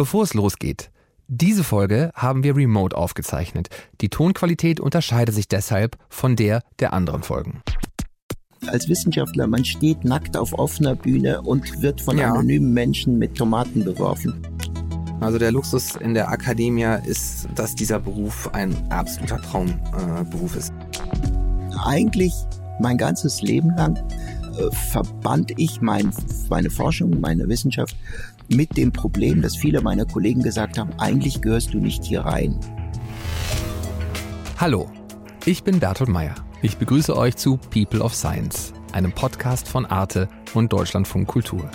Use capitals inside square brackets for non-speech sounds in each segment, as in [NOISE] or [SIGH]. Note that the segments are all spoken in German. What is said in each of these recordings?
Bevor es losgeht, diese Folge haben wir remote aufgezeichnet. Die Tonqualität unterscheidet sich deshalb von der der anderen Folgen. Als Wissenschaftler, man steht nackt auf offener Bühne und wird von Ja. anonymen Menschen mit Tomaten beworfen. Also der Luxus in der Akademie ist, dass dieser Beruf ein absoluter Traumberuf äh, ist. Eigentlich mein ganzes Leben lang äh, verband ich mein, meine Forschung, meine Wissenschaft mit dem Problem, dass viele meiner Kollegen gesagt haben, eigentlich gehörst du nicht hier rein. Hallo, ich bin Bertolt Meyer. Ich begrüße euch zu People of Science, einem Podcast von Arte und Deutschlandfunk Kultur.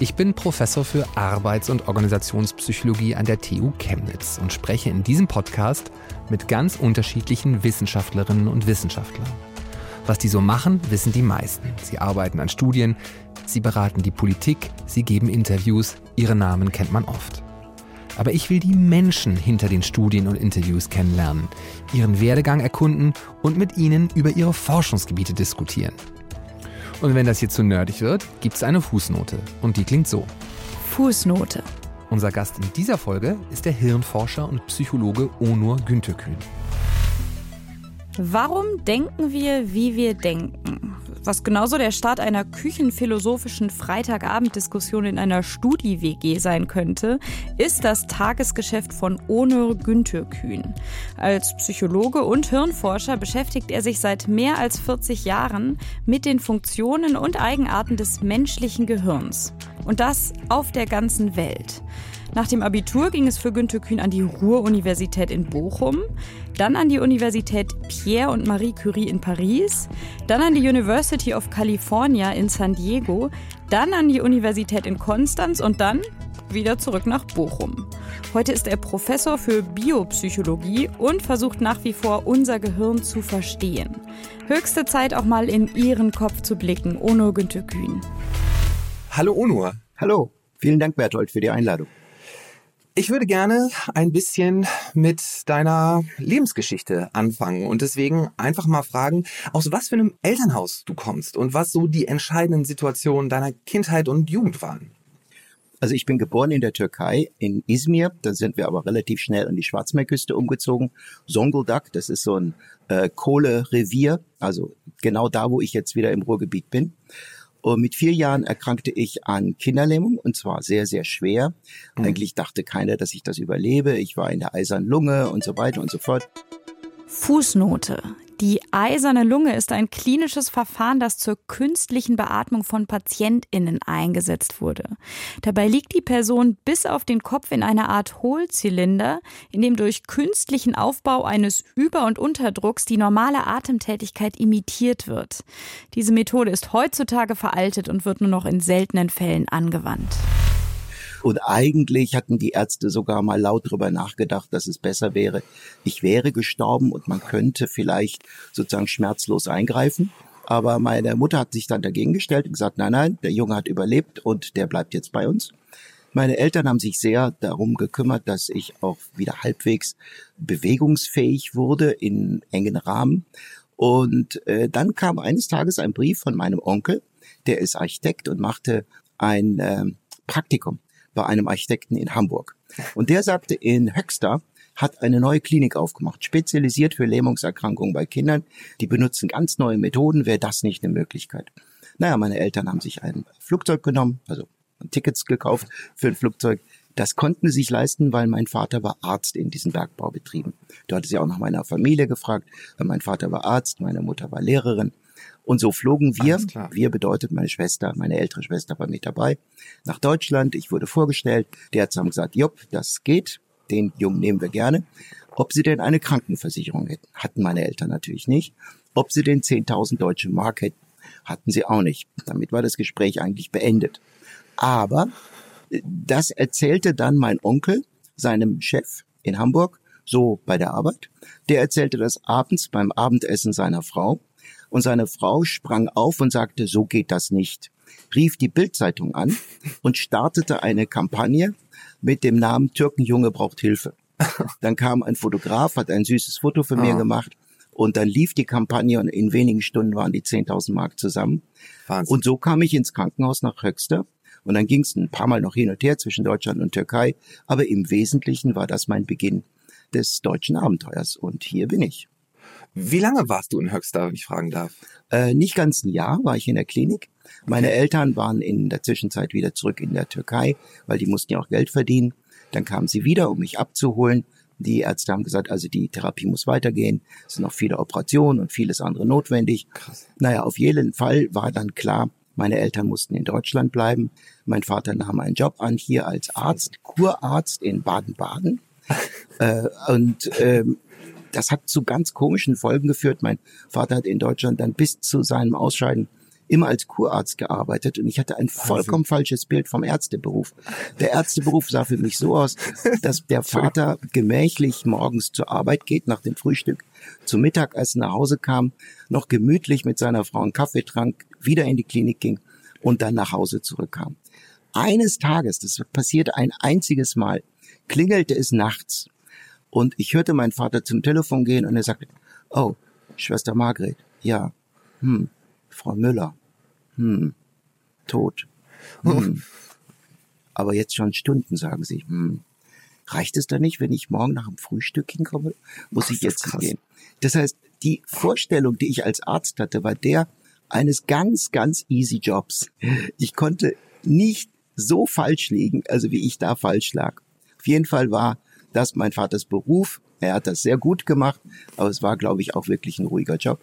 Ich bin Professor für Arbeits- und Organisationspsychologie an der TU Chemnitz und spreche in diesem Podcast mit ganz unterschiedlichen Wissenschaftlerinnen und Wissenschaftlern. Was die so machen, wissen die meisten. Sie arbeiten an Studien, sie beraten die Politik, sie geben Interviews, ihre Namen kennt man oft. Aber ich will die Menschen hinter den Studien und Interviews kennenlernen, ihren Werdegang erkunden und mit ihnen über ihre Forschungsgebiete diskutieren. Und wenn das hier zu nerdig wird, gibt's eine Fußnote. Und die klingt so. Fußnote. Unser Gast in dieser Folge ist der Hirnforscher und Psychologe Onur Günterkühn. Warum denken wir, wie wir denken? Was genauso der Start einer küchenphilosophischen Freitagabenddiskussion in einer Studi-WG sein könnte, ist das Tagesgeschäft von Onur Günterkühn. Als Psychologe und Hirnforscher beschäftigt er sich seit mehr als 40 Jahren mit den Funktionen und Eigenarten des menschlichen Gehirns. Und das auf der ganzen Welt. Nach dem Abitur ging es für Günter Kühn an die Ruhr-Universität in Bochum, dann an die Universität Pierre und Marie Curie in Paris, dann an die University of California in San Diego, dann an die Universität in Konstanz und dann wieder zurück nach Bochum. Heute ist er Professor für Biopsychologie und versucht nach wie vor unser Gehirn zu verstehen. Höchste Zeit auch mal in Ihren Kopf zu blicken, Ono Günter Kühn. Hallo Onur. Hallo, vielen Dank Berthold für die Einladung. Ich würde gerne ein bisschen mit deiner Lebensgeschichte anfangen und deswegen einfach mal fragen, aus was für einem Elternhaus du kommst und was so die entscheidenden Situationen deiner Kindheit und Jugend waren. Also ich bin geboren in der Türkei, in Izmir. Dann sind wir aber relativ schnell an die Schwarzmeerküste umgezogen. Zonguldak, das ist so ein äh, Kohlerevier, also genau da, wo ich jetzt wieder im Ruhrgebiet bin. Und mit vier Jahren erkrankte ich an Kinderlähmung und zwar sehr, sehr schwer. Eigentlich dachte keiner, dass ich das überlebe. Ich war in der eisernen Lunge und so weiter und so fort. Fußnote. Die eiserne Lunge ist ein klinisches Verfahren, das zur künstlichen Beatmung von PatientInnen eingesetzt wurde. Dabei liegt die Person bis auf den Kopf in einer Art Hohlzylinder, in dem durch künstlichen Aufbau eines Über- und Unterdrucks die normale Atemtätigkeit imitiert wird. Diese Methode ist heutzutage veraltet und wird nur noch in seltenen Fällen angewandt. Und eigentlich hatten die Ärzte sogar mal laut drüber nachgedacht, dass es besser wäre, ich wäre gestorben und man könnte vielleicht sozusagen schmerzlos eingreifen. Aber meine Mutter hat sich dann dagegen gestellt und gesagt, nein, nein, der Junge hat überlebt und der bleibt jetzt bei uns. Meine Eltern haben sich sehr darum gekümmert, dass ich auch wieder halbwegs bewegungsfähig wurde in engen Rahmen. Und äh, dann kam eines Tages ein Brief von meinem Onkel, der ist Architekt und machte ein äh, Praktikum bei einem Architekten in Hamburg. Und der sagte, in Höxter hat eine neue Klinik aufgemacht, spezialisiert für Lähmungserkrankungen bei Kindern. Die benutzen ganz neue Methoden. Wäre das nicht eine Möglichkeit? Naja, meine Eltern haben sich ein Flugzeug genommen, also Tickets gekauft für ein Flugzeug. Das konnten sie sich leisten, weil mein Vater war Arzt in diesen Bergbaubetrieben. Da hatte sie auch nach meiner Familie gefragt. Mein Vater war Arzt, meine Mutter war Lehrerin. Und so flogen wir, wir bedeutet meine Schwester, meine ältere Schwester war mit dabei, nach Deutschland. Ich wurde vorgestellt. Die Ärzte haben gesagt, Jupp, das geht. Den Jungen nehmen wir gerne. Ob sie denn eine Krankenversicherung hätten, hatten meine Eltern natürlich nicht. Ob sie denn 10.000 deutsche Mark hätten, hatten sie auch nicht. Damit war das Gespräch eigentlich beendet. Aber äh, das erzählte dann mein Onkel seinem Chef in Hamburg, so bei der Arbeit. Der erzählte das abends beim Abendessen seiner Frau. Und seine Frau sprang auf und sagte, so geht das nicht. Rief die Bildzeitung an und startete eine Kampagne mit dem Namen Türkenjunge braucht Hilfe. Dann kam ein Fotograf, hat ein süßes Foto für mir Ah. gemacht und dann lief die Kampagne und in wenigen Stunden waren die 10.000 Mark zusammen. Wahnsinn. Und so kam ich ins Krankenhaus nach Höxter Und dann ging es ein paar Mal noch hin und her zwischen Deutschland und Türkei. Aber im Wesentlichen war das mein Beginn des deutschen Abenteuers. Und hier bin ich. Wie lange warst du in Höxter, wenn ich fragen darf? Äh, nicht ganz ein Jahr war ich in der Klinik. Meine okay. Eltern waren in der Zwischenzeit wieder zurück in der Türkei, weil die mussten ja auch Geld verdienen. Dann kamen sie wieder, um mich abzuholen. Die Ärzte haben gesagt, also die Therapie muss weitergehen. Es sind noch viele Operationen und vieles andere notwendig. Krass. Naja, auf jeden Fall war dann klar, meine Eltern mussten in Deutschland bleiben. Mein Vater nahm einen Job an hier als Arzt, Kurarzt in Baden-Baden. [LAUGHS] äh, und ähm, das hat zu ganz komischen Folgen geführt. Mein Vater hat in Deutschland dann bis zu seinem Ausscheiden immer als Kurarzt gearbeitet und ich hatte ein vollkommen falsches Bild vom Ärzteberuf. Der Ärzteberuf sah für mich so aus, dass der Vater gemächlich morgens zur Arbeit geht nach dem Frühstück, zum Mittagessen nach Hause kam, noch gemütlich mit seiner Frau einen Kaffee trank, wieder in die Klinik ging und dann nach Hause zurückkam. Eines Tages, das passierte ein einziges Mal, klingelte es nachts und ich hörte meinen Vater zum Telefon gehen und er sagte, oh, Schwester Margret, ja, hm, Frau Müller, hm, tot, hm. Aber jetzt schon Stunden, sagen sie, hm. Reicht es da nicht, wenn ich morgen nach dem Frühstück hinkomme? Muss ich jetzt gehen? Das heißt, die Vorstellung, die ich als Arzt hatte, war der eines ganz, ganz easy Jobs. Ich konnte nicht so falsch liegen, also wie ich da falsch lag. Auf jeden Fall war das mein Vaters Beruf. Er hat das sehr gut gemacht, aber es war, glaube ich, auch wirklich ein ruhiger Job.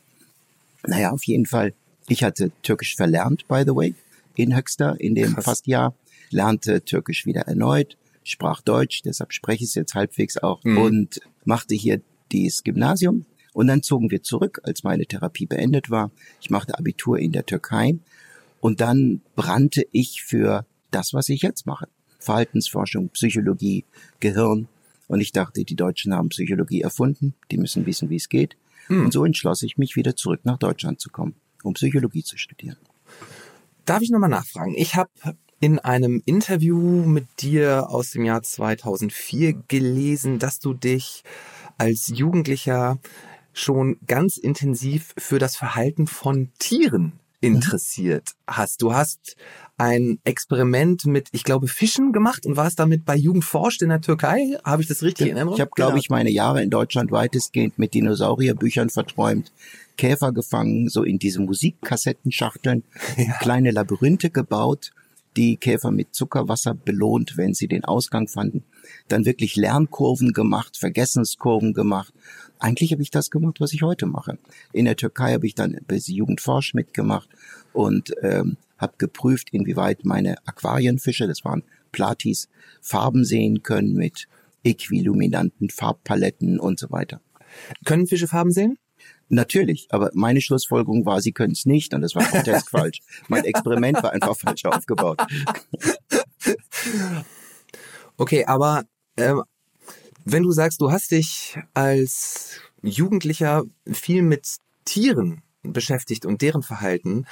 Naja, auf jeden Fall. Ich hatte Türkisch verlernt, by the way, in Höxter, in dem Krass. fast Jahr. Lernte Türkisch wieder erneut, sprach Deutsch, deshalb spreche ich es jetzt halbwegs auch mhm. und machte hier dieses Gymnasium. Und dann zogen wir zurück, als meine Therapie beendet war. Ich machte Abitur in der Türkei und dann brannte ich für das, was ich jetzt mache. Verhaltensforschung, Psychologie, Gehirn, und ich dachte, die Deutschen haben Psychologie erfunden, die müssen wissen, wie es geht. Hm. Und so entschloss ich mich, wieder zurück nach Deutschland zu kommen, um Psychologie zu studieren. Darf ich nochmal nachfragen? Ich habe in einem Interview mit dir aus dem Jahr 2004 gelesen, dass du dich als Jugendlicher schon ganz intensiv für das Verhalten von Tieren interessiert hast. Du hast ein Experiment mit, ich glaube, Fischen gemacht und warst damit bei Jugend forscht in der Türkei. Habe ich das richtig in Erinnerung? Ich habe, glaube genau. ich, meine Jahre in Deutschland weitestgehend mit Dinosaurierbüchern verträumt, Käfer gefangen, so in diese Musikkassettenschachteln, [LAUGHS] ja. kleine Labyrinthe gebaut, die Käfer mit Zuckerwasser belohnt, wenn sie den Ausgang fanden. Dann wirklich Lernkurven gemacht, Vergessenskurven gemacht eigentlich habe ich das gemacht, was ich heute mache. In der Türkei habe ich dann bis Jugendforsch mitgemacht und ähm, habe geprüft, inwieweit meine Aquarienfische, das waren Platis, Farben sehen können mit äquiluminanten Farbpaletten und so weiter. Können Fische Farben sehen? Natürlich, aber meine Schlussfolgerung war, sie können es nicht und das war [LAUGHS] grotesk falsch. Mein Experiment war einfach falsch aufgebaut. [LAUGHS] Okay, aber ähm, wenn du sagst, du hast dich als Jugendlicher viel mit Tieren beschäftigt und deren Verhalten,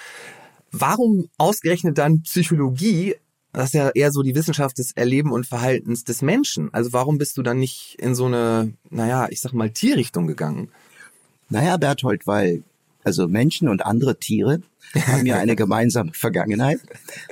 warum ausgerechnet dann Psychologie? Das ist ja eher so die Wissenschaft des Erleben und Verhaltens des Menschen. Also warum bist du dann nicht in so eine, naja, ich sag mal, Tierrichtung gegangen? Naja, Berthold, weil also Menschen und andere Tiere haben ja eine [LAUGHS] gemeinsame Vergangenheit.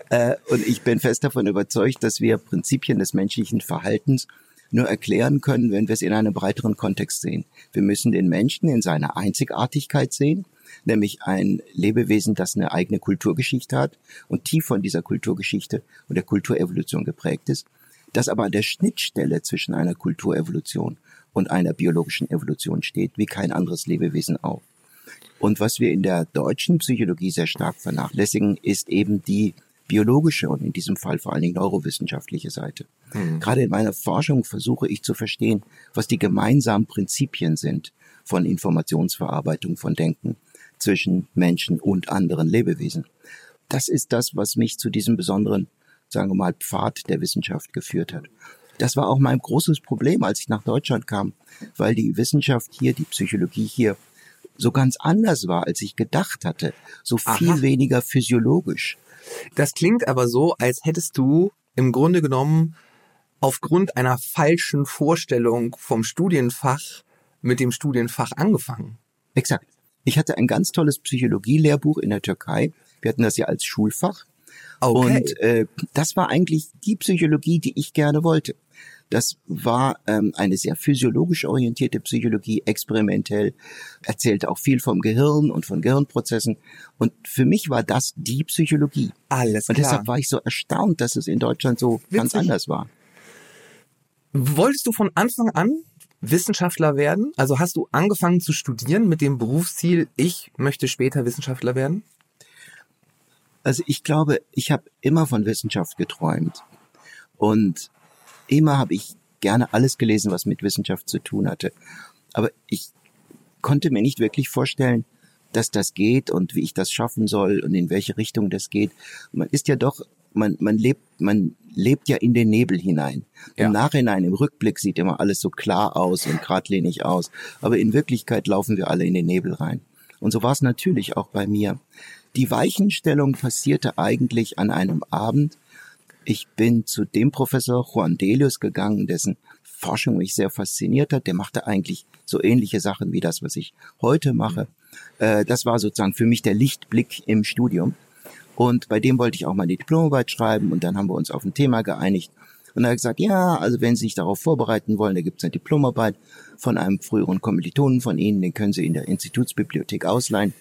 Äh, und ich bin fest davon überzeugt, dass wir Prinzipien des menschlichen Verhaltens nur erklären können, wenn wir es in einem breiteren Kontext sehen. Wir müssen den Menschen in seiner Einzigartigkeit sehen, nämlich ein Lebewesen, das eine eigene Kulturgeschichte hat und tief von dieser Kulturgeschichte und der Kulturevolution geprägt ist, das aber an der Schnittstelle zwischen einer Kulturevolution und einer biologischen Evolution steht, wie kein anderes Lebewesen auch. Und was wir in der deutschen Psychologie sehr stark vernachlässigen, ist eben die biologische und in diesem Fall vor allen Dingen neurowissenschaftliche Seite. Mhm. Gerade in meiner Forschung versuche ich zu verstehen, was die gemeinsamen Prinzipien sind von Informationsverarbeitung, von Denken zwischen Menschen und anderen Lebewesen. Das ist das, was mich zu diesem besonderen, sagen wir mal, Pfad der Wissenschaft geführt hat. Das war auch mein großes Problem, als ich nach Deutschland kam, weil die Wissenschaft hier, die Psychologie hier so ganz anders war, als ich gedacht hatte, so viel Aha. weniger physiologisch. Das klingt aber so, als hättest du im Grunde genommen aufgrund einer falschen Vorstellung vom Studienfach mit dem Studienfach angefangen. Exakt. Ich hatte ein ganz tolles Psychologielehrbuch in der Türkei. Wir hatten das ja als Schulfach. Okay. Und äh, das war eigentlich die Psychologie, die ich gerne wollte. Das war ähm, eine sehr physiologisch orientierte Psychologie, experimentell, erzählte auch viel vom Gehirn und von Gehirnprozessen. Und für mich war das die Psychologie. Alles klar. Und deshalb war ich so erstaunt, dass es in Deutschland so Witzig. ganz anders war. Wolltest du von Anfang an Wissenschaftler werden? Also hast du angefangen zu studieren mit dem Berufsziel, ich möchte später Wissenschaftler werden? Also ich glaube, ich habe immer von Wissenschaft geträumt. Und immer habe ich gerne alles gelesen, was mit Wissenschaft zu tun hatte. Aber ich konnte mir nicht wirklich vorstellen, dass das geht und wie ich das schaffen soll und in welche Richtung das geht. Man ist ja doch, man, man lebt, man lebt ja in den Nebel hinein. Ja. Im Nachhinein, im Rückblick sieht immer alles so klar aus und geradlinig aus. Aber in Wirklichkeit laufen wir alle in den Nebel rein. Und so war es natürlich auch bei mir. Die Weichenstellung passierte eigentlich an einem Abend, ich bin zu dem Professor Juan Delius gegangen, dessen Forschung mich sehr fasziniert hat. Der machte eigentlich so ähnliche Sachen wie das, was ich heute mache. Äh, das war sozusagen für mich der Lichtblick im Studium. Und bei dem wollte ich auch mal die Diplomarbeit schreiben und dann haben wir uns auf ein Thema geeinigt. Und er hat gesagt, ja, also wenn Sie sich darauf vorbereiten wollen, da gibt es eine Diplomarbeit von einem früheren Kommilitonen von Ihnen, den können Sie in der Institutsbibliothek ausleihen.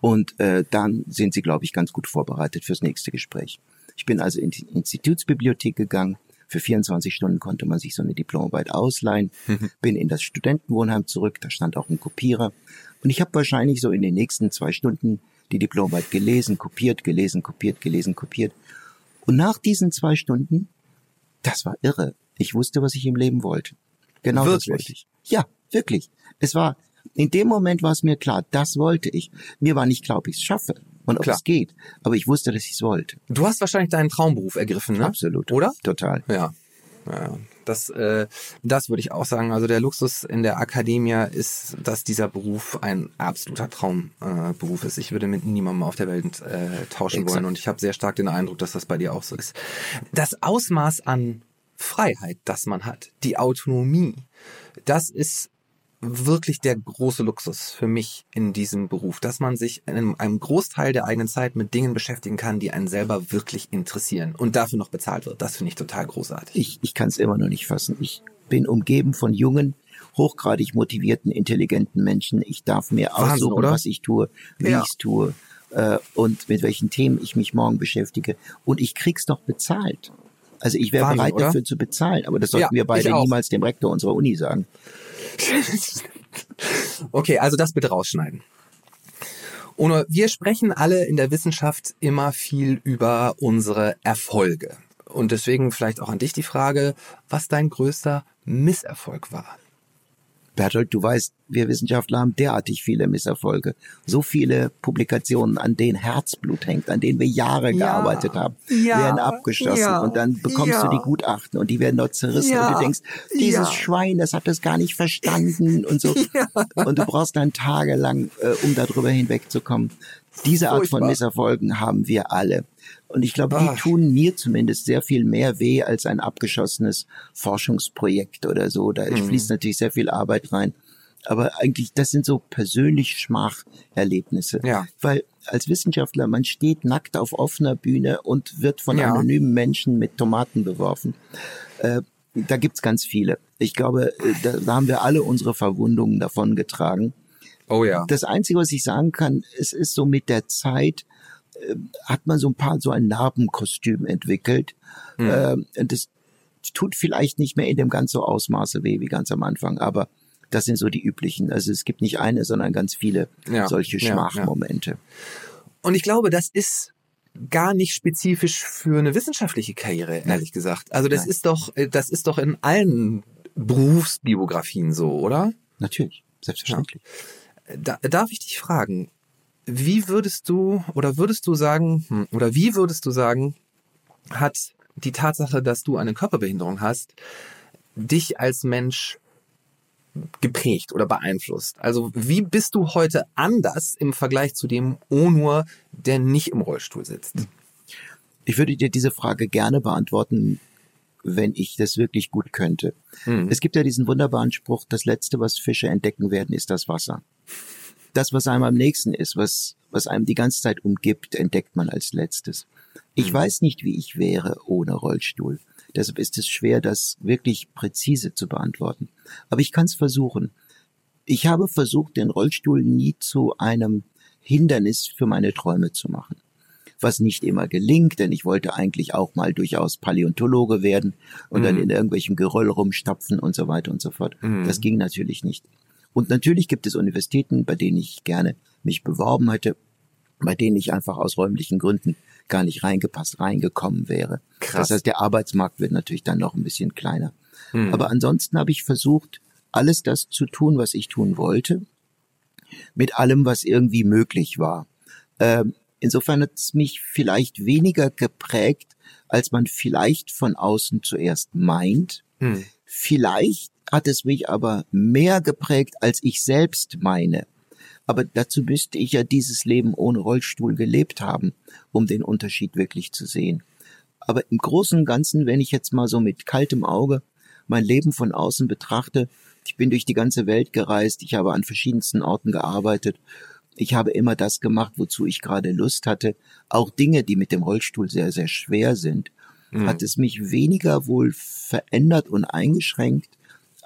Und äh, dann sind Sie, glaube ich, ganz gut vorbereitet fürs nächste Gespräch. Ich bin also in die Institutsbibliothek gegangen. Für 24 Stunden konnte man sich so eine Diplomarbeit ausleihen. [LAUGHS] bin in das Studentenwohnheim zurück. Da stand auch ein Kopierer. Und ich habe wahrscheinlich so in den nächsten zwei Stunden die Diplomarbeit gelesen, kopiert, gelesen, kopiert, gelesen, kopiert. Und nach diesen zwei Stunden, das war irre. Ich wusste, was ich im Leben wollte. Genau wirklich? das wollte ich. Ja, wirklich. Es war, in dem Moment war es mir klar, das wollte ich. Mir war nicht klar, ob ich es schaffe und ob Klar. es geht. Aber ich wusste, dass ich es wollte. Du hast wahrscheinlich deinen Traumberuf ergriffen, ne? Absolut. Oder? Total. Ja. ja. Das, äh, das würde ich auch sagen. Also der Luxus in der Akademie ist, dass dieser Beruf ein absoluter Traumberuf äh, ist. Ich würde mit niemandem auf der Welt äh, tauschen Exakt. wollen und ich habe sehr stark den Eindruck, dass das bei dir auch so ist. Das Ausmaß an Freiheit, das man hat, die Autonomie, das ist wirklich der große Luxus für mich in diesem Beruf, dass man sich in einem Großteil der eigenen Zeit mit Dingen beschäftigen kann, die einen selber wirklich interessieren und dafür noch bezahlt wird. Das finde ich total großartig. Ich, ich kann es immer noch nicht fassen. Ich bin umgeben von jungen, hochgradig motivierten, intelligenten Menschen. Ich darf mir Wahnsinn, aussuchen, oder? was ich tue, wie ja. ich es tue äh, und mit welchen Themen ich mich morgen beschäftige. Und ich krieg's doch bezahlt. Also ich wäre bereit oder? dafür zu bezahlen, aber das sollten ja, wir beide niemals dem Rektor unserer Uni sagen. [LAUGHS] okay, also das bitte rausschneiden. Und wir sprechen alle in der Wissenschaft immer viel über unsere Erfolge. Und deswegen vielleicht auch an dich die Frage, was dein größter Misserfolg war. Bertolt, du weißt, wir Wissenschaftler haben derartig viele Misserfolge. So viele Publikationen, an denen Herzblut hängt, an denen wir Jahre ja, gearbeitet haben, ja, werden abgeschlossen ja, und dann bekommst du die Gutachten und die werden dort zerrissen. Und du denkst, dieses Schwein, das hat das gar nicht verstanden und so. [LAUGHS] Und du brauchst dann tagelang, äh, um darüber hinwegzukommen. Diese Art Furchtbar. von Misserfolgen haben wir alle. Und ich glaube, die Ach. tun mir zumindest sehr viel mehr weh als ein abgeschossenes Forschungsprojekt oder so. Da mhm. fließt natürlich sehr viel Arbeit rein. Aber eigentlich, das sind so persönlich Schmacherlebnisse. Ja. Weil als Wissenschaftler, man steht nackt auf offener Bühne und wird von ja. anonymen Menschen mit Tomaten beworfen. Äh, da gibt's ganz viele. Ich glaube, äh, da, da haben wir alle unsere Verwundungen davon getragen. Oh ja. Das Einzige, was ich sagen kann, es ist so mit der Zeit, äh, hat man so ein paar so ein Narbenkostüm entwickelt. Mhm. Äh, das tut vielleicht nicht mehr in dem ganz so Ausmaße weh wie ganz am Anfang, aber das sind so die üblichen. Also es gibt nicht eine, sondern ganz viele ja, solche Schmachmomente. Ja, ja. Und ich glaube, das ist gar nicht spezifisch für eine wissenschaftliche Karriere, ehrlich Nein. gesagt. Also das Nein. ist doch, äh, das ist doch in allen Berufsbiografien so, oder? Natürlich, selbstverständlich. Da, darf ich dich fragen, wie würdest du oder würdest du sagen, hm, oder wie würdest du sagen, hat die Tatsache, dass du eine Körperbehinderung hast, dich als Mensch geprägt oder beeinflusst? Also wie bist du heute anders im Vergleich zu dem Onur, der nicht im Rollstuhl sitzt? Ich würde dir diese Frage gerne beantworten, wenn ich das wirklich gut könnte. Hm. Es gibt ja diesen wunderbaren Spruch, das Letzte, was Fische entdecken werden, ist das Wasser. Das, was einem am nächsten ist, was, was einem die ganze Zeit umgibt, entdeckt man als letztes. Ich mhm. weiß nicht, wie ich wäre ohne Rollstuhl. Deshalb ist es schwer, das wirklich präzise zu beantworten. Aber ich kann es versuchen. Ich habe versucht, den Rollstuhl nie zu einem Hindernis für meine Träume zu machen. Was nicht immer gelingt, denn ich wollte eigentlich auch mal durchaus Paläontologe werden und mhm. dann in irgendwelchem Geröll rumstapfen und so weiter und so fort. Mhm. Das ging natürlich nicht. Und natürlich gibt es Universitäten, bei denen ich gerne mich beworben hätte, bei denen ich einfach aus räumlichen Gründen gar nicht reingepasst, reingekommen wäre. Krass. Das heißt, der Arbeitsmarkt wird natürlich dann noch ein bisschen kleiner. Hm. Aber ansonsten habe ich versucht, alles das zu tun, was ich tun wollte, mit allem, was irgendwie möglich war. Ähm, insofern hat es mich vielleicht weniger geprägt, als man vielleicht von außen zuerst meint. Hm. Vielleicht hat es mich aber mehr geprägt, als ich selbst meine. Aber dazu müsste ich ja dieses Leben ohne Rollstuhl gelebt haben, um den Unterschied wirklich zu sehen. Aber im Großen und Ganzen, wenn ich jetzt mal so mit kaltem Auge mein Leben von außen betrachte, ich bin durch die ganze Welt gereist, ich habe an verschiedensten Orten gearbeitet, ich habe immer das gemacht, wozu ich gerade Lust hatte, auch Dinge, die mit dem Rollstuhl sehr, sehr schwer sind, mhm. hat es mich weniger wohl verändert und eingeschränkt,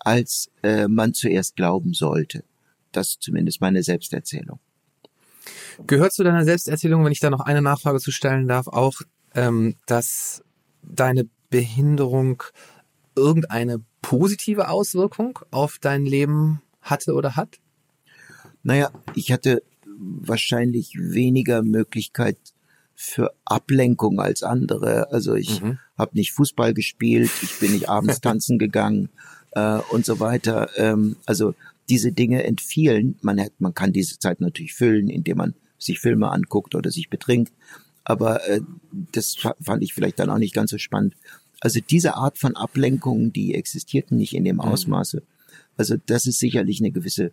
als äh, man zuerst glauben sollte. Das ist zumindest meine Selbsterzählung. Gehört zu deiner Selbsterzählung, wenn ich da noch eine Nachfrage zu stellen darf, auch, ähm, dass deine Behinderung irgendeine positive Auswirkung auf dein Leben hatte oder hat? Naja, ich hatte wahrscheinlich weniger Möglichkeit für Ablenkung als andere. Also ich mhm. habe nicht Fußball gespielt, ich bin nicht abends [LAUGHS] tanzen gegangen äh, und so weiter. Ähm, also diese Dinge entfielen. Man, hat, man kann diese Zeit natürlich füllen, indem man sich Filme anguckt oder sich betrinkt. Aber äh, das fand ich vielleicht dann auch nicht ganz so spannend. Also diese Art von Ablenkungen, die existierten nicht in dem mhm. Ausmaße. Also das ist sicherlich eine gewisse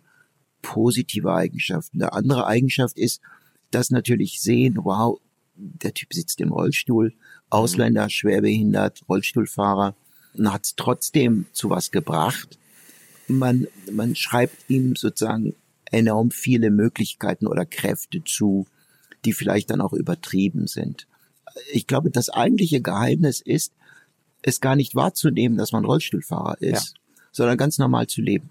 positive Eigenschaft. Eine andere Eigenschaft ist, dass natürlich sehen, wow, der Typ sitzt im Rollstuhl, Ausländer, schwerbehindert, Rollstuhlfahrer, und hat es trotzdem zu was gebracht man, man schreibt ihm sozusagen enorm viele Möglichkeiten oder Kräfte zu, die vielleicht dann auch übertrieben sind. Ich glaube, das eigentliche Geheimnis ist, es gar nicht wahrzunehmen, dass man Rollstuhlfahrer ist, ja. sondern ganz normal zu leben.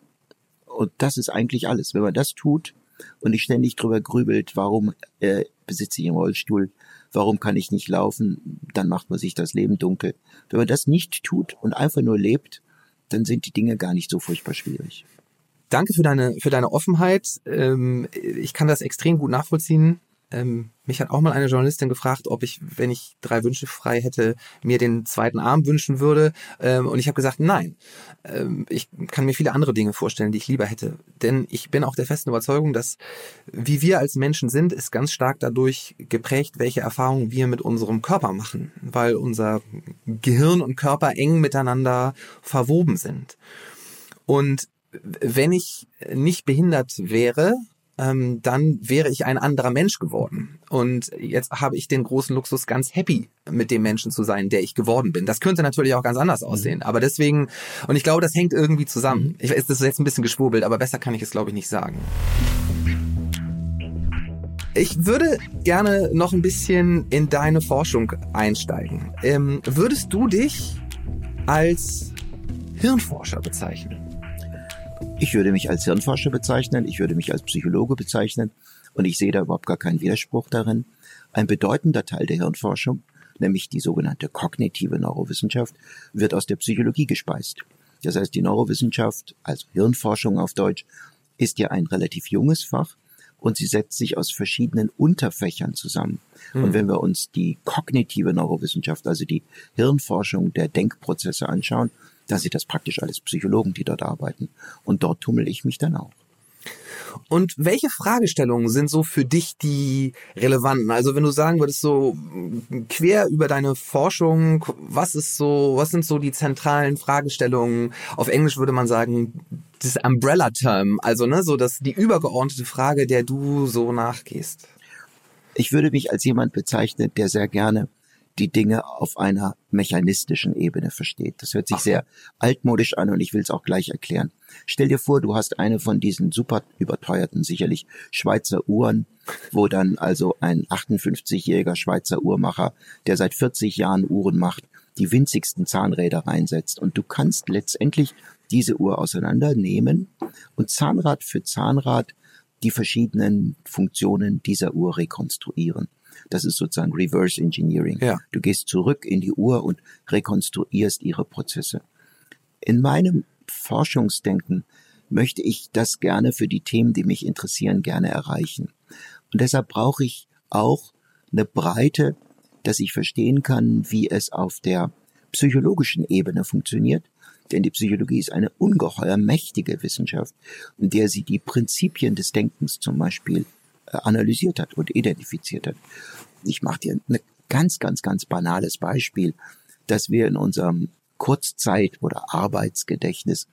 Und das ist eigentlich alles. Wenn man das tut und nicht ständig drüber grübelt, warum äh, besitze ich einen Rollstuhl, warum kann ich nicht laufen, dann macht man sich das Leben dunkel. Wenn man das nicht tut und einfach nur lebt, dann sind die Dinge gar nicht so furchtbar schwierig. Danke für deine, für deine Offenheit. Ähm, ich kann das extrem gut nachvollziehen. Ähm, mich hat auch mal eine Journalistin gefragt, ob ich, wenn ich drei Wünsche frei hätte, mir den zweiten Arm wünschen würde. Ähm, und ich habe gesagt, nein. Ähm, ich kann mir viele andere Dinge vorstellen, die ich lieber hätte. Denn ich bin auch der festen Überzeugung, dass wie wir als Menschen sind, ist ganz stark dadurch geprägt, welche Erfahrungen wir mit unserem Körper machen. Weil unser Gehirn und Körper eng miteinander verwoben sind. Und wenn ich nicht behindert wäre, ähm, dann wäre ich ein anderer Mensch geworden. Und jetzt habe ich den großen Luxus, ganz happy mit dem Menschen zu sein, der ich geworden bin. Das könnte natürlich auch ganz anders mhm. aussehen. Aber deswegen, und ich glaube, das hängt irgendwie zusammen. Mhm. Ich weiß, das ist jetzt ein bisschen geschwurbelt, aber besser kann ich es, glaube ich, nicht sagen. Ich würde gerne noch ein bisschen in deine Forschung einsteigen. Ähm, würdest du dich als Hirnforscher bezeichnen? Ich würde mich als Hirnforscher bezeichnen, ich würde mich als Psychologe bezeichnen und ich sehe da überhaupt gar keinen Widerspruch darin. Ein bedeutender Teil der Hirnforschung, nämlich die sogenannte kognitive Neurowissenschaft, wird aus der Psychologie gespeist. Das heißt, die Neurowissenschaft, also Hirnforschung auf Deutsch, ist ja ein relativ junges Fach und sie setzt sich aus verschiedenen Unterfächern zusammen. Mhm. Und hm. wenn wir uns die kognitive Neurowissenschaft, also die Hirnforschung der Denkprozesse anschauen, da sind das praktisch alles Psychologen, die dort arbeiten. Und dort tummel ich mich dann auch. Und welche Fragestellungen sind so für dich die relevanten? Also wenn du sagen würdest, so quer über deine Forschung, was ist so, was sind so die zentralen Fragestellungen? Auf Englisch würde man sagen, das Umbrella-Term, also ne, so dass die übergeordnete Frage, der du so nachgehst. Ich würde mich als jemand bezeichnen, der sehr gerne die Dinge auf einer mechanistischen Ebene versteht. Das hört sich Ach. sehr altmodisch an und ich will es auch gleich erklären. Stell dir vor, du hast eine von diesen super überteuerten, sicherlich Schweizer Uhren, wo dann also ein 58-jähriger Schweizer Uhrmacher, der seit 40 Jahren Uhren macht, die winzigsten Zahnräder reinsetzt. Und du kannst letztendlich diese Uhr auseinandernehmen und Zahnrad für Zahnrad die verschiedenen Funktionen dieser Uhr rekonstruieren. Das ist sozusagen Reverse Engineering. Ja. Du gehst zurück in die Uhr und rekonstruierst ihre Prozesse. In meinem Forschungsdenken möchte ich das gerne für die Themen, die mich interessieren, gerne erreichen. Und deshalb brauche ich auch eine Breite, dass ich verstehen kann, wie es auf der psychologischen Ebene funktioniert. Denn die Psychologie ist eine ungeheuer mächtige Wissenschaft, in der sie die Prinzipien des Denkens zum Beispiel analysiert hat und identifiziert hat. Ich mache dir ein ganz, ganz, ganz banales Beispiel, dass wir in unserem Kurzzeit- oder Arbeitsgedächtnis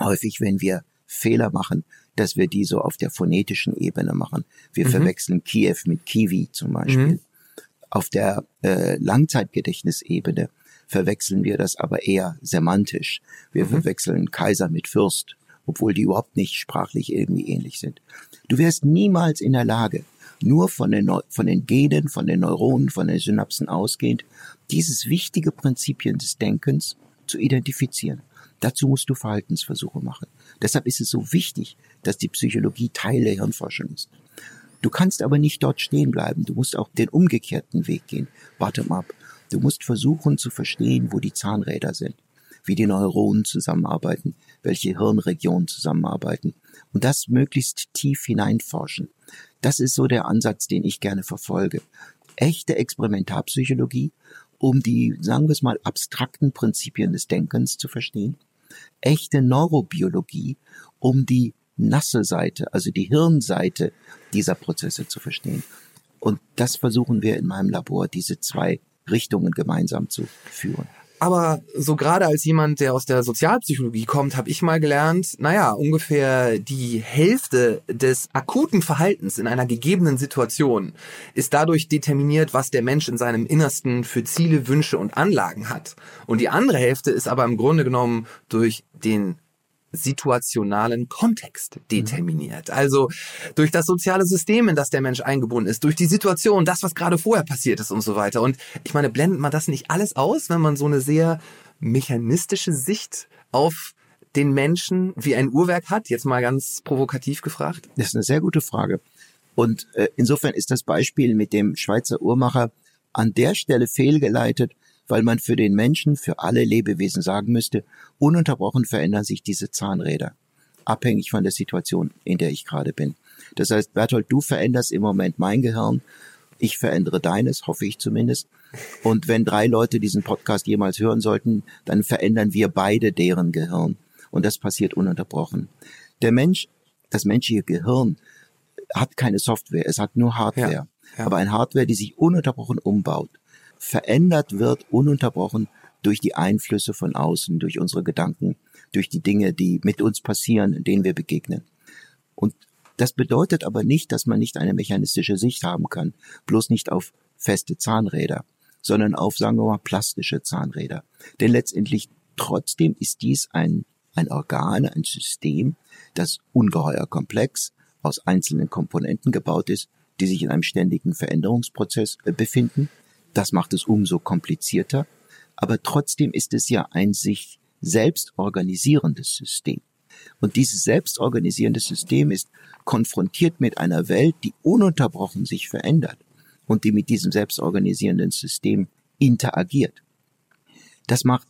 häufig, wenn wir Fehler machen, dass wir die so auf der phonetischen Ebene machen. Wir mhm. verwechseln Kiew mit Kiwi zum Beispiel. Mhm. Auf der äh, Langzeitgedächtnisebene verwechseln wir das aber eher semantisch. Wir mhm. verwechseln Kaiser mit Fürst, obwohl die überhaupt nicht sprachlich irgendwie ähnlich sind. Du wärst niemals in der Lage, nur von den, von den Genen, von den Neuronen, von den Synapsen ausgehend, dieses wichtige Prinzipien des Denkens zu identifizieren. Dazu musst du Verhaltensversuche machen. Deshalb ist es so wichtig, dass die Psychologie Teil der Hirnforschung ist. Du kannst aber nicht dort stehen bleiben. Du musst auch den umgekehrten Weg gehen, bottom-up. Du musst versuchen zu verstehen, wo die Zahnräder sind, wie die Neuronen zusammenarbeiten, welche Hirnregionen zusammenarbeiten und das möglichst tief hineinforschen. Das ist so der Ansatz, den ich gerne verfolge. Echte Experimentarpsychologie, um die, sagen wir es mal, abstrakten Prinzipien des Denkens zu verstehen. Echte Neurobiologie, um die nasse Seite, also die Hirnseite dieser Prozesse zu verstehen. Und das versuchen wir in meinem Labor, diese zwei Richtungen gemeinsam zu führen. Aber so gerade als jemand, der aus der Sozialpsychologie kommt, habe ich mal gelernt, naja, ungefähr die Hälfte des akuten Verhaltens in einer gegebenen Situation ist dadurch determiniert, was der Mensch in seinem Innersten für Ziele, Wünsche und Anlagen hat. Und die andere Hälfte ist aber im Grunde genommen durch den situationalen Kontext determiniert. Also durch das soziale System, in das der Mensch eingebunden ist, durch die Situation, das, was gerade vorher passiert ist und so weiter. Und ich meine, blendet man das nicht alles aus, wenn man so eine sehr mechanistische Sicht auf den Menschen wie ein Uhrwerk hat? Jetzt mal ganz provokativ gefragt. Das ist eine sehr gute Frage. Und äh, insofern ist das Beispiel mit dem Schweizer Uhrmacher an der Stelle fehlgeleitet, weil man für den Menschen, für alle Lebewesen sagen müsste, ununterbrochen verändern sich diese Zahnräder, abhängig von der Situation, in der ich gerade bin. Das heißt, Bertolt, du veränderst im Moment mein Gehirn, ich verändere deines, hoffe ich zumindest. Und wenn drei Leute diesen Podcast jemals hören sollten, dann verändern wir beide deren Gehirn. Und das passiert ununterbrochen. Der Mensch, das menschliche Gehirn hat keine Software, es hat nur Hardware. Ja, ja. Aber ein Hardware, die sich ununterbrochen umbaut verändert wird, ununterbrochen durch die Einflüsse von außen, durch unsere Gedanken, durch die Dinge, die mit uns passieren, denen wir begegnen. Und das bedeutet aber nicht, dass man nicht eine mechanistische Sicht haben kann, bloß nicht auf feste Zahnräder, sondern auf, sagen wir mal, plastische Zahnräder. Denn letztendlich trotzdem ist dies ein, ein Organ, ein System, das ungeheuer komplex aus einzelnen Komponenten gebaut ist, die sich in einem ständigen Veränderungsprozess äh, befinden das macht es umso komplizierter. Aber trotzdem ist es ja ein sich selbst organisierendes System. Und dieses selbstorganisierende System ist konfrontiert mit einer Welt, die ununterbrochen sich verändert und die mit diesem selbstorganisierenden System interagiert. Das macht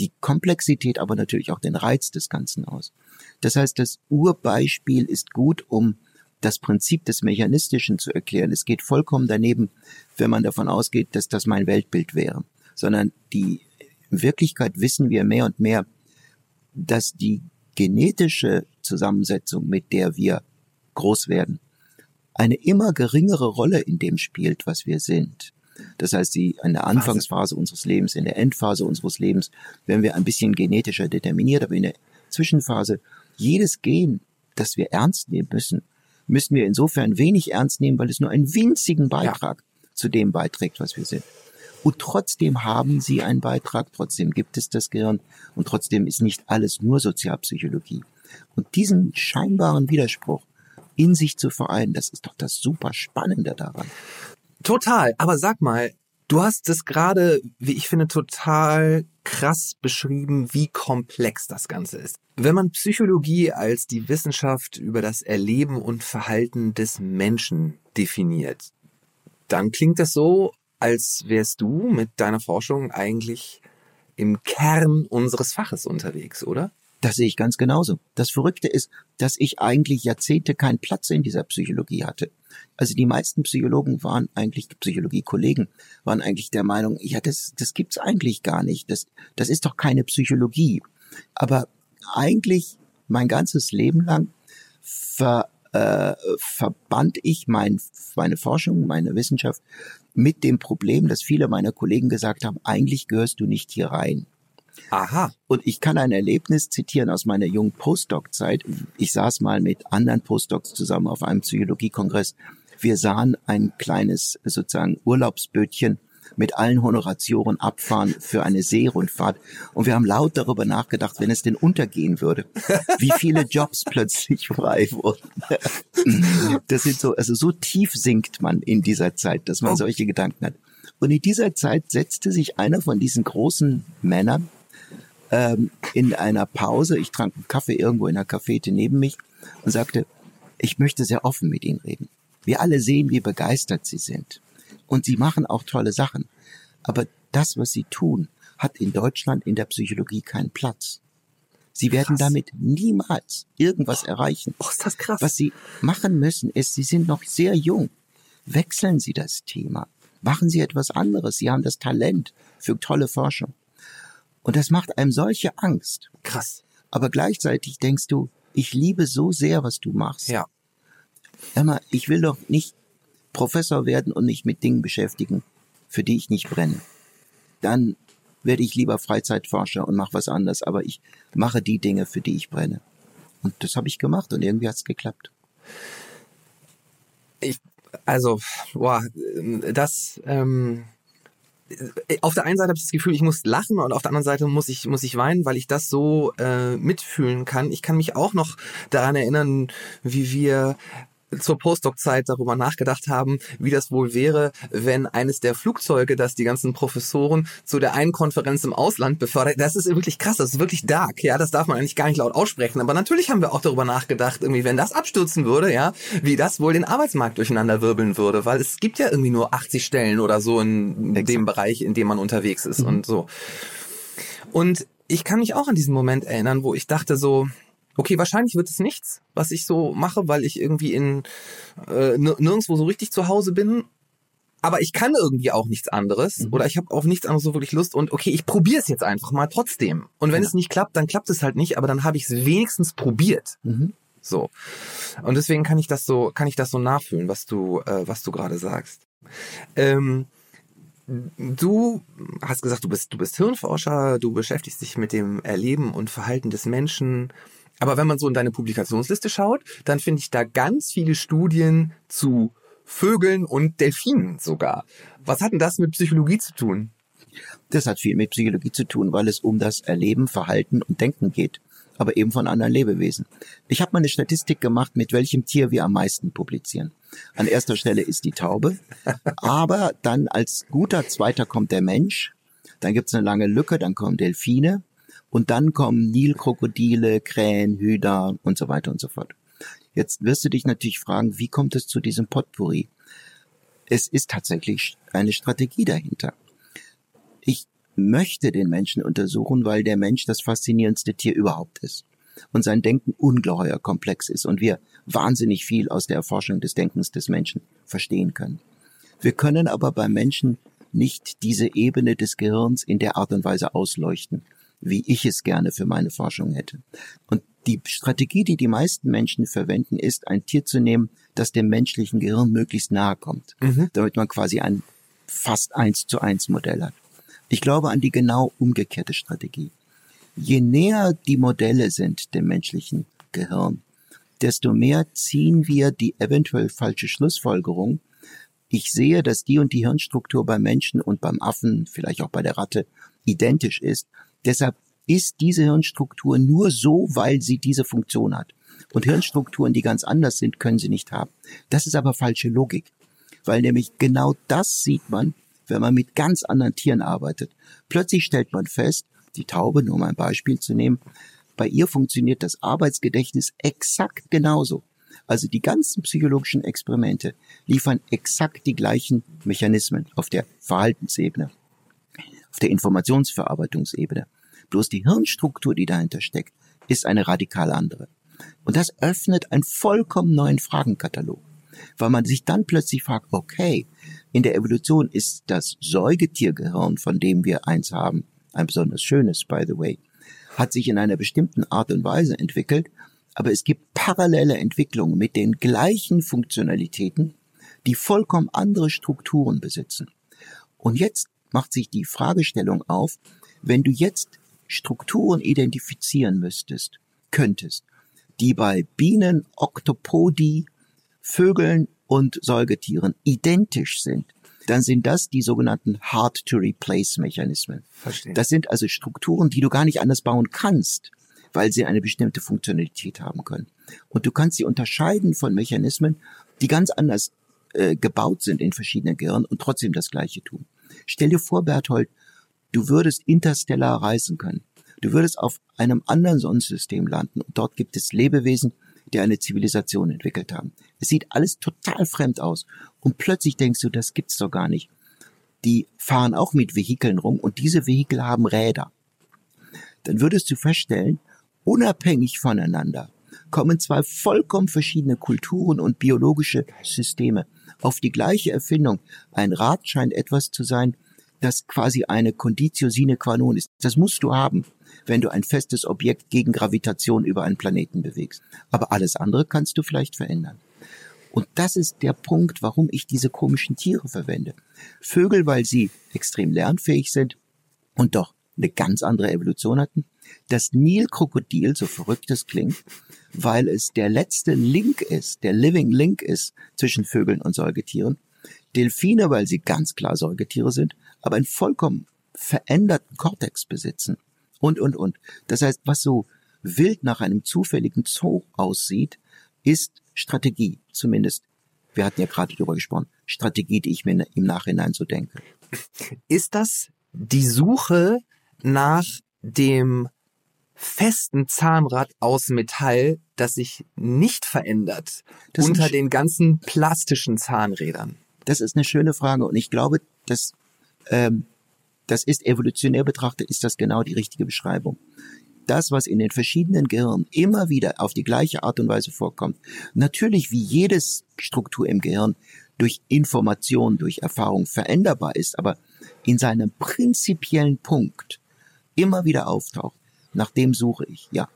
die Komplexität, aber natürlich auch den Reiz des Ganzen aus. Das heißt, das Urbeispiel ist gut, um das Prinzip des Mechanistischen zu erklären. Es geht vollkommen daneben, wenn man davon ausgeht, dass das mein Weltbild wäre, sondern die in Wirklichkeit wissen wir mehr und mehr, dass die genetische Zusammensetzung, mit der wir groß werden, eine immer geringere Rolle in dem spielt, was wir sind. Das heißt, die, in der Anfangsphase unseres Lebens, in der Endphase unseres Lebens, werden wir ein bisschen genetischer determiniert, aber in der Zwischenphase jedes Gen, das wir ernst nehmen müssen, müssen wir insofern wenig ernst nehmen, weil es nur einen winzigen Beitrag ja. zu dem beiträgt, was wir sind. Und trotzdem haben sie einen Beitrag, trotzdem gibt es das Gehirn und trotzdem ist nicht alles nur Sozialpsychologie. Und diesen scheinbaren Widerspruch in sich zu vereinen, das ist doch das super Spannende daran. Total. Aber sag mal, du hast es gerade, wie ich finde, total krass beschrieben, wie komplex das Ganze ist. Wenn man Psychologie als die Wissenschaft über das Erleben und Verhalten des Menschen definiert, dann klingt das so, als wärst du mit deiner Forschung eigentlich im Kern unseres Faches unterwegs, oder? Das sehe ich ganz genauso. Das Verrückte ist, dass ich eigentlich Jahrzehnte keinen Platz in dieser Psychologie hatte. Also die meisten Psychologen waren eigentlich, Psychologiekollegen, waren eigentlich der Meinung, ja, das, das gibt's eigentlich gar nicht. Das, das ist doch keine Psychologie. Aber eigentlich mein ganzes Leben lang ver, äh, verband ich mein, meine Forschung, meine Wissenschaft mit dem Problem, dass viele meiner Kollegen gesagt haben, eigentlich gehörst du nicht hier rein. Aha. Und ich kann ein Erlebnis zitieren aus meiner jungen Postdoc-Zeit. Ich saß mal mit anderen Postdocs zusammen auf einem Psychologiekongress. Wir sahen ein kleines sozusagen Urlaubsbötchen mit allen Honoratioren abfahren für eine Seerundfahrt. Und wir haben laut darüber nachgedacht, wenn es denn untergehen würde, wie viele Jobs [LAUGHS] plötzlich frei wurden. Das sind so, also so tief sinkt man in dieser Zeit, dass man oh. solche Gedanken hat. Und in dieser Zeit setzte sich einer von diesen großen Männern ähm, in einer Pause, ich trank einen Kaffee irgendwo in einer Cafete neben mich und sagte, ich möchte sehr offen mit Ihnen reden. Wir alle sehen, wie begeistert Sie sind. Und Sie machen auch tolle Sachen. Aber das, was Sie tun, hat in Deutschland in der Psychologie keinen Platz. Sie werden krass. damit niemals irgendwas erreichen. Oh, ist das krass. Was Sie machen müssen, ist, Sie sind noch sehr jung. Wechseln Sie das Thema. Machen Sie etwas anderes. Sie haben das Talent für tolle Forschung. Und das macht einem solche Angst. Krass. Aber gleichzeitig denkst du, ich liebe so sehr, was du machst. Ja. Emma, ich will doch nicht Professor werden und mich mit Dingen beschäftigen, für die ich nicht brenne. Dann werde ich lieber Freizeitforscher und mache was anderes, aber ich mache die Dinge, für die ich brenne. Und das habe ich gemacht und irgendwie hat es geklappt. Ich, also, boah, das, ähm, auf der einen Seite habe ich das Gefühl, ich muss lachen und auf der anderen Seite muss ich muss ich weinen, weil ich das so äh, mitfühlen kann. Ich kann mich auch noch daran erinnern, wie wir zur Postdoc-Zeit darüber nachgedacht haben, wie das wohl wäre, wenn eines der Flugzeuge, das die ganzen Professoren zu der einen Konferenz im Ausland befördert. Das ist wirklich krass, das ist wirklich dark, ja, das darf man eigentlich gar nicht laut aussprechen. Aber natürlich haben wir auch darüber nachgedacht, irgendwie, wenn das abstürzen würde, ja, wie das wohl den Arbeitsmarkt durcheinander wirbeln würde, weil es gibt ja irgendwie nur 80 Stellen oder so in Exakt. dem Bereich, in dem man unterwegs ist mhm. und so. Und ich kann mich auch an diesen Moment erinnern, wo ich dachte so, okay, wahrscheinlich wird es nichts, was ich so mache, weil ich irgendwie in äh, nirgendwo so richtig zu Hause bin. Aber ich kann irgendwie auch nichts anderes mhm. oder ich habe auf nichts anderes so wirklich Lust und okay, ich probiere es jetzt einfach mal trotzdem. Und wenn ja. es nicht klappt, dann klappt es halt nicht, aber dann habe ich es wenigstens probiert. Mhm. So. Und deswegen kann ich das so, kann ich das so nachfühlen, was du, äh, was du gerade sagst. Ähm, Du hast gesagt, du bist, du bist Hirnforscher, du beschäftigst dich mit dem Erleben und Verhalten des Menschen. Aber wenn man so in deine Publikationsliste schaut, dann finde ich da ganz viele Studien zu Vögeln und Delfinen sogar. Was hat denn das mit Psychologie zu tun? Das hat viel mit Psychologie zu tun, weil es um das Erleben, Verhalten und Denken geht, aber eben von anderen Lebewesen. Ich habe mal eine Statistik gemacht, mit welchem Tier wir am meisten publizieren. An erster Stelle ist die Taube, [LAUGHS] aber dann als guter Zweiter kommt der Mensch, dann gibt es eine lange Lücke, dann kommen Delfine, und dann kommen Nilkrokodile, Krähen, Hühner und so weiter und so fort. Jetzt wirst du dich natürlich fragen, wie kommt es zu diesem Potpourri? Es ist tatsächlich eine Strategie dahinter. Ich möchte den Menschen untersuchen, weil der Mensch das faszinierendste Tier überhaupt ist und sein Denken ungeheuer komplex ist und wir wahnsinnig viel aus der Erforschung des Denkens des Menschen verstehen können. Wir können aber beim Menschen nicht diese Ebene des Gehirns in der Art und Weise ausleuchten wie ich es gerne für meine Forschung hätte. Und die Strategie, die die meisten Menschen verwenden, ist, ein Tier zu nehmen, das dem menschlichen Gehirn möglichst nahe kommt, mhm. damit man quasi ein fast eins zu eins Modell hat. Ich glaube an die genau umgekehrte Strategie. Je näher die Modelle sind dem menschlichen Gehirn, desto mehr ziehen wir die eventuell falsche Schlussfolgerung, ich sehe, dass die und die Hirnstruktur beim Menschen und beim Affen, vielleicht auch bei der Ratte, identisch ist. Deshalb ist diese Hirnstruktur nur so, weil sie diese Funktion hat. Und Hirnstrukturen, die ganz anders sind, können sie nicht haben. Das ist aber falsche Logik, weil nämlich genau das sieht man, wenn man mit ganz anderen Tieren arbeitet. Plötzlich stellt man fest, die Taube, nur um ein Beispiel zu nehmen, bei ihr funktioniert das Arbeitsgedächtnis exakt genauso. Also die ganzen psychologischen Experimente liefern exakt die gleichen Mechanismen auf der Verhaltensebene, auf der Informationsverarbeitungsebene. Bloß die Hirnstruktur, die dahinter steckt, ist eine radikal andere. Und das öffnet einen vollkommen neuen Fragenkatalog, weil man sich dann plötzlich fragt, okay, in der Evolution ist das Säugetiergehirn, von dem wir eins haben, ein besonders schönes, by the way, hat sich in einer bestimmten Art und Weise entwickelt aber es gibt parallele Entwicklungen mit den gleichen Funktionalitäten, die vollkommen andere Strukturen besitzen. Und jetzt macht sich die Fragestellung auf, wenn du jetzt Strukturen identifizieren müsstest, könntest, die bei Bienen, Oktopodi, Vögeln und Säugetieren identisch sind, dann sind das die sogenannten Hard-to-Replace-Mechanismen. Das sind also Strukturen, die du gar nicht anders bauen kannst weil sie eine bestimmte Funktionalität haben können. Und du kannst sie unterscheiden von Mechanismen, die ganz anders äh, gebaut sind in verschiedenen Gehirnen und trotzdem das Gleiche tun. Stell dir vor, Berthold, du würdest interstellar reisen können. Du würdest auf einem anderen Sonnensystem landen und dort gibt es Lebewesen, die eine Zivilisation entwickelt haben. Es sieht alles total fremd aus und plötzlich denkst du, das gibt's doch gar nicht. Die fahren auch mit Vehikeln rum und diese Vehikel haben Räder. Dann würdest du feststellen, unabhängig voneinander kommen zwei vollkommen verschiedene Kulturen und biologische Systeme auf die gleiche Erfindung. Ein Rad scheint etwas zu sein, das quasi eine Conditio sine qua non ist. Das musst du haben, wenn du ein festes Objekt gegen Gravitation über einen Planeten bewegst. Aber alles andere kannst du vielleicht verändern. Und das ist der Punkt, warum ich diese komischen Tiere verwende. Vögel, weil sie extrem lernfähig sind und doch eine ganz andere Evolution hatten. Das Nilkrokodil, so verrückt es klingt, weil es der letzte Link ist, der Living Link ist zwischen Vögeln und Säugetieren. Delfine, weil sie ganz klar Säugetiere sind, aber einen vollkommen veränderten Kortex besitzen. Und, und, und. Das heißt, was so wild nach einem zufälligen Zoo aussieht, ist Strategie, zumindest. Wir hatten ja gerade darüber gesprochen. Strategie, die ich mir im Nachhinein so denke. Ist das die Suche nach dem festen Zahnrad aus Metall, das sich nicht verändert das unter den ganzen plastischen Zahnrädern? Das ist eine schöne Frage und ich glaube, dass ähm, das ist evolutionär betrachtet, ist das genau die richtige Beschreibung. Das, was in den verschiedenen Gehirnen immer wieder auf die gleiche Art und Weise vorkommt, natürlich wie jedes Struktur im Gehirn durch Information, durch Erfahrung veränderbar ist, aber in seinem prinzipiellen Punkt immer wieder auftaucht. Nach dem suche ich, ja.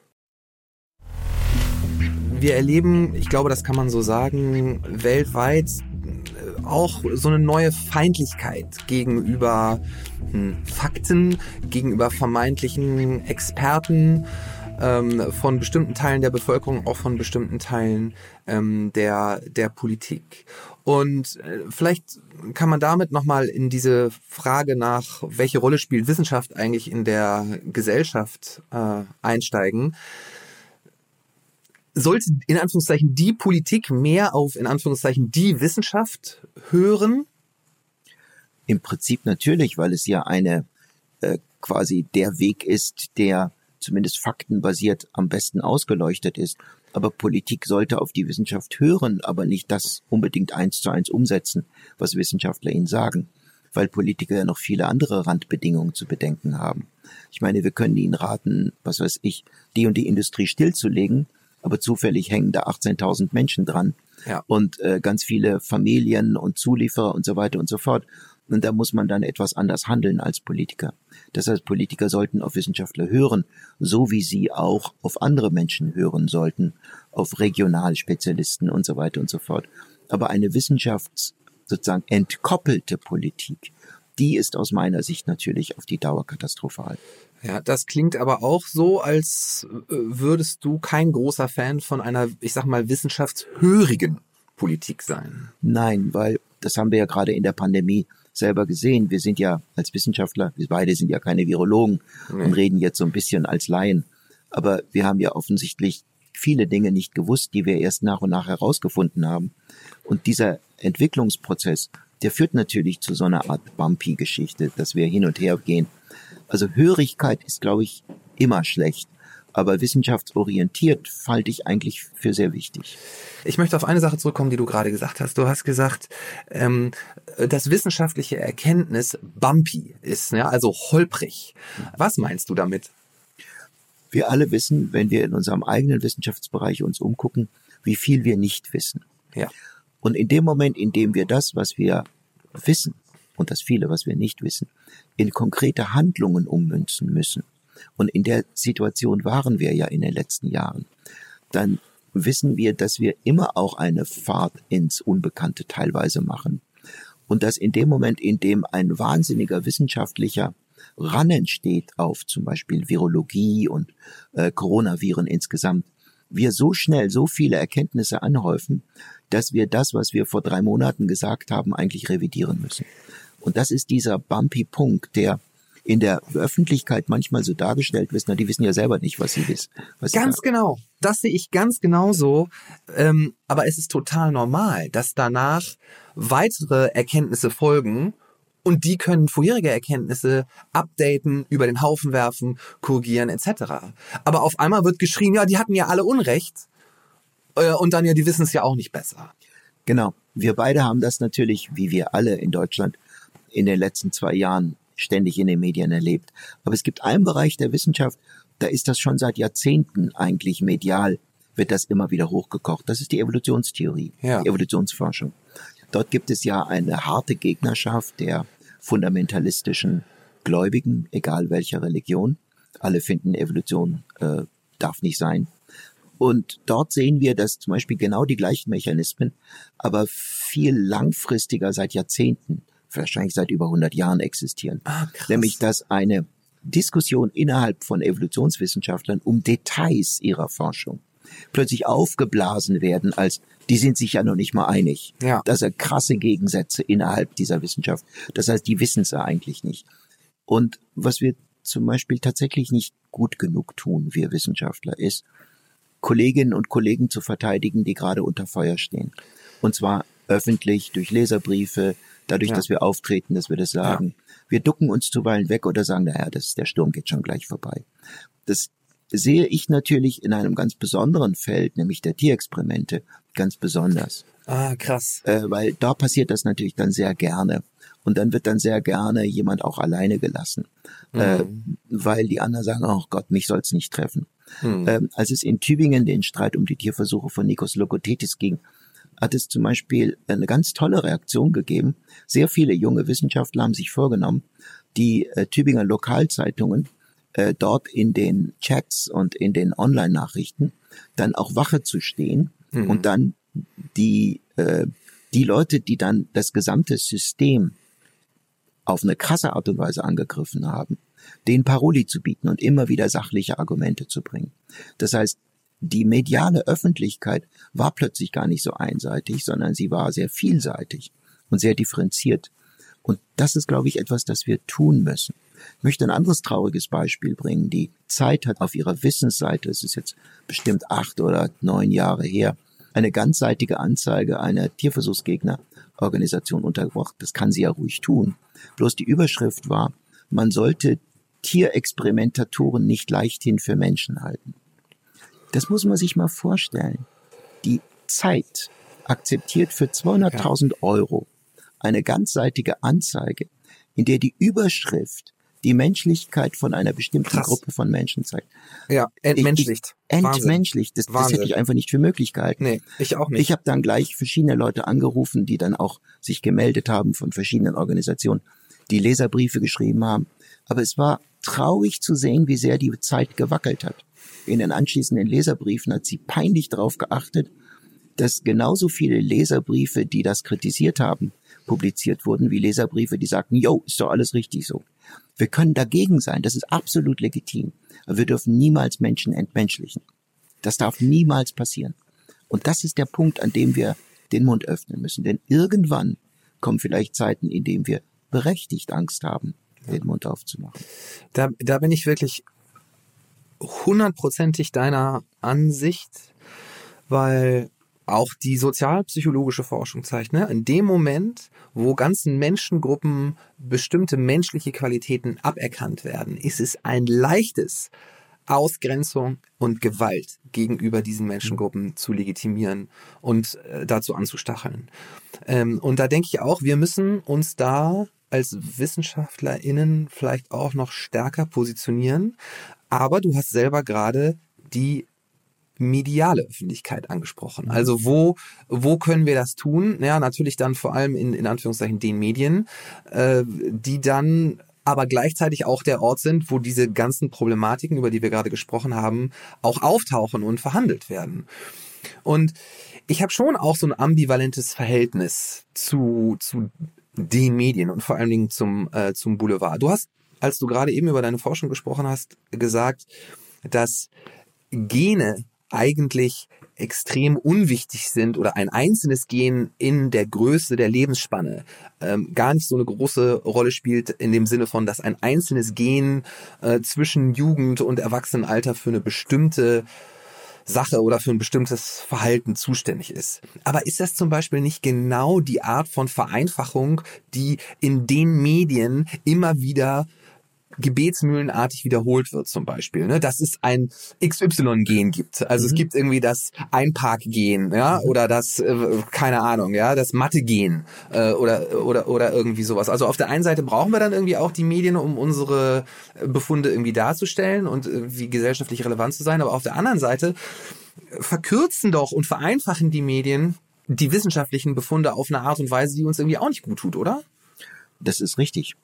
Wir erleben, ich glaube, das kann man so sagen, weltweit äh, auch so eine neue Feindlichkeit gegenüber hm, Fakten, gegenüber vermeintlichen Experten ähm, von bestimmten Teilen der Bevölkerung, auch von bestimmten Teilen ähm, der, der Politik. Und äh, vielleicht kann man damit nochmal in diese Frage nach, welche Rolle spielt Wissenschaft eigentlich in der Gesellschaft äh, einsteigen. Sollte in Anführungszeichen die Politik mehr auf in Anführungszeichen die Wissenschaft hören? Im Prinzip natürlich, weil es ja eine äh, quasi der Weg ist, der zumindest faktenbasiert am besten ausgeleuchtet ist. Aber Politik sollte auf die Wissenschaft hören, aber nicht das unbedingt eins zu eins umsetzen, was Wissenschaftler ihnen sagen, weil Politiker ja noch viele andere Randbedingungen zu bedenken haben. Ich meine, wir können ihnen raten, was weiß ich, die und die Industrie stillzulegen, aber zufällig hängen da 18.000 Menschen dran ja. und äh, ganz viele Familien und Zulieferer und so weiter und so fort. Und da muss man dann etwas anders handeln als Politiker. Das heißt, Politiker sollten auf Wissenschaftler hören, so wie sie auch auf andere Menschen hören sollten, auf Regionalspezialisten und so weiter und so fort. Aber eine wissenschafts sozusagen entkoppelte Politik, die ist aus meiner Sicht natürlich auf die Dauer katastrophal. Ja, das klingt aber auch so, als äh, würdest du kein großer Fan von einer, ich sag mal, wissenschaftshörigen Politik sein. Nein, weil das haben wir ja gerade in der Pandemie selber gesehen. Wir sind ja als Wissenschaftler, wir beide sind ja keine Virologen nee. und reden jetzt so ein bisschen als Laien. Aber wir haben ja offensichtlich viele Dinge nicht gewusst, die wir erst nach und nach herausgefunden haben. Und dieser Entwicklungsprozess, der führt natürlich zu so einer Art Bumpy-Geschichte, dass wir hin und her gehen. Also Hörigkeit ist, glaube ich, immer schlecht. Aber wissenschaftsorientiert halte ich eigentlich für sehr wichtig. Ich möchte auf eine Sache zurückkommen, die du gerade gesagt hast. Du hast gesagt, ähm, dass wissenschaftliche Erkenntnis bumpy ist, ja, also holprig. Was meinst du damit? Wir alle wissen, wenn wir in unserem eigenen Wissenschaftsbereich uns umgucken, wie viel wir nicht wissen. Ja. Und in dem Moment, in dem wir das, was wir wissen und das viele, was wir nicht wissen, in konkrete Handlungen ummünzen müssen, und in der Situation waren wir ja in den letzten Jahren, dann wissen wir, dass wir immer auch eine Fahrt ins Unbekannte teilweise machen. Und dass in dem Moment, in dem ein wahnsinniger wissenschaftlicher Ran entsteht auf zum Beispiel Virologie und äh, Coronaviren insgesamt, wir so schnell so viele Erkenntnisse anhäufen, dass wir das, was wir vor drei Monaten gesagt haben, eigentlich revidieren müssen. Und das ist dieser bumpy Punkt, der in der Öffentlichkeit manchmal so dargestellt wissen, die wissen ja selber nicht, was sie wissen. Was ganz sie genau. Das sehe ich ganz genauso. Ähm, aber es ist total normal, dass danach weitere Erkenntnisse folgen und die können vorherige Erkenntnisse updaten, über den Haufen werfen, korrigieren etc. Aber auf einmal wird geschrien, ja, die hatten ja alle Unrecht. Äh, und dann ja, die wissen es ja auch nicht besser. Genau. Wir beide haben das natürlich, wie wir alle in Deutschland, in den letzten zwei Jahren ständig in den Medien erlebt. Aber es gibt einen Bereich der Wissenschaft, da ist das schon seit Jahrzehnten eigentlich medial, wird das immer wieder hochgekocht. Das ist die Evolutionstheorie, ja. die Evolutionsforschung. Dort gibt es ja eine harte Gegnerschaft der fundamentalistischen Gläubigen, egal welcher Religion. Alle finden, Evolution äh, darf nicht sein. Und dort sehen wir, dass zum Beispiel genau die gleichen Mechanismen, aber viel langfristiger seit Jahrzehnten wahrscheinlich seit über 100 Jahren existieren. Ah, krass. Nämlich, dass eine Diskussion innerhalb von Evolutionswissenschaftlern um Details ihrer Forschung plötzlich aufgeblasen werden, als die sind sich ja noch nicht mal einig. Ja. Das sind krasse Gegensätze innerhalb dieser Wissenschaft. Das heißt, die wissen es ja eigentlich nicht. Und was wir zum Beispiel tatsächlich nicht gut genug tun, wir Wissenschaftler, ist, Kolleginnen und Kollegen zu verteidigen, die gerade unter Feuer stehen. Und zwar öffentlich durch Leserbriefe, dadurch, ja. dass wir auftreten, dass wir das sagen. Ja. Wir ducken uns zuweilen weg oder sagen, naja, das, der Sturm geht schon gleich vorbei. Das sehe ich natürlich in einem ganz besonderen Feld, nämlich der Tierexperimente, ganz besonders. Ah, krass. Äh, weil da passiert das natürlich dann sehr gerne. Und dann wird dann sehr gerne jemand auch alleine gelassen, mhm. äh, weil die anderen sagen, oh Gott, mich soll's nicht treffen. Mhm. Ähm, als es in Tübingen den Streit um die Tierversuche von Nikos Logothetis ging, hat es zum Beispiel eine ganz tolle Reaktion gegeben. Sehr viele junge Wissenschaftler haben sich vorgenommen, die äh, Tübinger Lokalzeitungen äh, dort in den Chats und in den Online-Nachrichten dann auch Wache zu stehen mhm. und dann die, äh, die Leute, die dann das gesamte System auf eine krasse Art und Weise angegriffen haben, den Paroli zu bieten und immer wieder sachliche Argumente zu bringen. Das heißt, die mediale Öffentlichkeit war plötzlich gar nicht so einseitig, sondern sie war sehr vielseitig und sehr differenziert. Und das ist, glaube ich, etwas, das wir tun müssen. Ich möchte ein anderes trauriges Beispiel bringen. Die Zeit hat auf ihrer Wissensseite, es ist jetzt bestimmt acht oder neun Jahre her, eine ganzseitige Anzeige einer Tierversuchsgegnerorganisation untergebracht. Das kann sie ja ruhig tun. Bloß die Überschrift war, man sollte Tierexperimentatoren nicht leichthin für Menschen halten. Das muss man sich mal vorstellen. Die Zeit akzeptiert für 200.000 Euro eine ganzseitige Anzeige, in der die Überschrift die Menschlichkeit von einer bestimmten Krass. Gruppe von Menschen zeigt. Ja, entmenschlicht. Ich, ich, entmenschlicht. Das, das, hätte ich einfach nicht für möglich gehalten. Nee, ich auch nicht. Ich habe dann gleich verschiedene Leute angerufen, die dann auch sich gemeldet haben von verschiedenen Organisationen, die Leserbriefe geschrieben haben. Aber es war traurig zu sehen, wie sehr die Zeit gewackelt hat in den anschließenden Leserbriefen hat sie peinlich darauf geachtet, dass genauso viele Leserbriefe, die das kritisiert haben, publiziert wurden, wie Leserbriefe, die sagten, yo, ist doch alles richtig so. Wir können dagegen sein, das ist absolut legitim. Aber wir dürfen niemals Menschen entmenschlichen. Das darf niemals passieren. Und das ist der Punkt, an dem wir den Mund öffnen müssen. Denn irgendwann kommen vielleicht Zeiten, in denen wir berechtigt Angst haben, den Mund aufzumachen. Da, da bin ich wirklich hundertprozentig deiner Ansicht, weil auch die sozialpsychologische Forschung zeigt, ne, in dem Moment, wo ganzen Menschengruppen bestimmte menschliche Qualitäten aberkannt werden, ist es ein leichtes, Ausgrenzung und Gewalt gegenüber diesen Menschengruppen zu legitimieren und äh, dazu anzustacheln. Ähm, und da denke ich auch, wir müssen uns da als WissenschaftlerInnen vielleicht auch noch stärker positionieren. Aber du hast selber gerade die mediale Öffentlichkeit angesprochen. Also wo, wo können wir das tun? Ja, natürlich dann vor allem in, in Anführungszeichen den Medien, äh, die dann aber gleichzeitig auch der Ort sind, wo diese ganzen Problematiken, über die wir gerade gesprochen haben, auch auftauchen und verhandelt werden. Und ich habe schon auch so ein ambivalentes Verhältnis zu, zu den Medien und vor allen Dingen zum, äh, zum Boulevard. Du hast, als du gerade eben über deine Forschung gesprochen hast, gesagt, dass Gene eigentlich extrem unwichtig sind oder ein einzelnes Gen in der Größe der Lebensspanne ähm, gar nicht so eine große Rolle spielt in dem Sinne von, dass ein einzelnes Gen äh, zwischen Jugend und Erwachsenenalter für eine bestimmte Sache oder für ein bestimmtes Verhalten zuständig ist. Aber ist das zum Beispiel nicht genau die Art von Vereinfachung, die in den Medien immer wieder gebetsmühlenartig wiederholt wird zum Beispiel, ne? dass es ein XY-Gen gibt. Also mhm. es gibt irgendwie das Einpark-Gen, ja, mhm. oder das, äh, keine Ahnung, ja, das Mathe-Gen äh, oder, oder, oder irgendwie sowas. Also auf der einen Seite brauchen wir dann irgendwie auch die Medien, um unsere Befunde irgendwie darzustellen und irgendwie gesellschaftlich relevant zu sein, aber auf der anderen Seite verkürzen doch und vereinfachen die Medien die wissenschaftlichen Befunde auf eine Art und Weise, die uns irgendwie auch nicht gut tut, oder? Das ist richtig.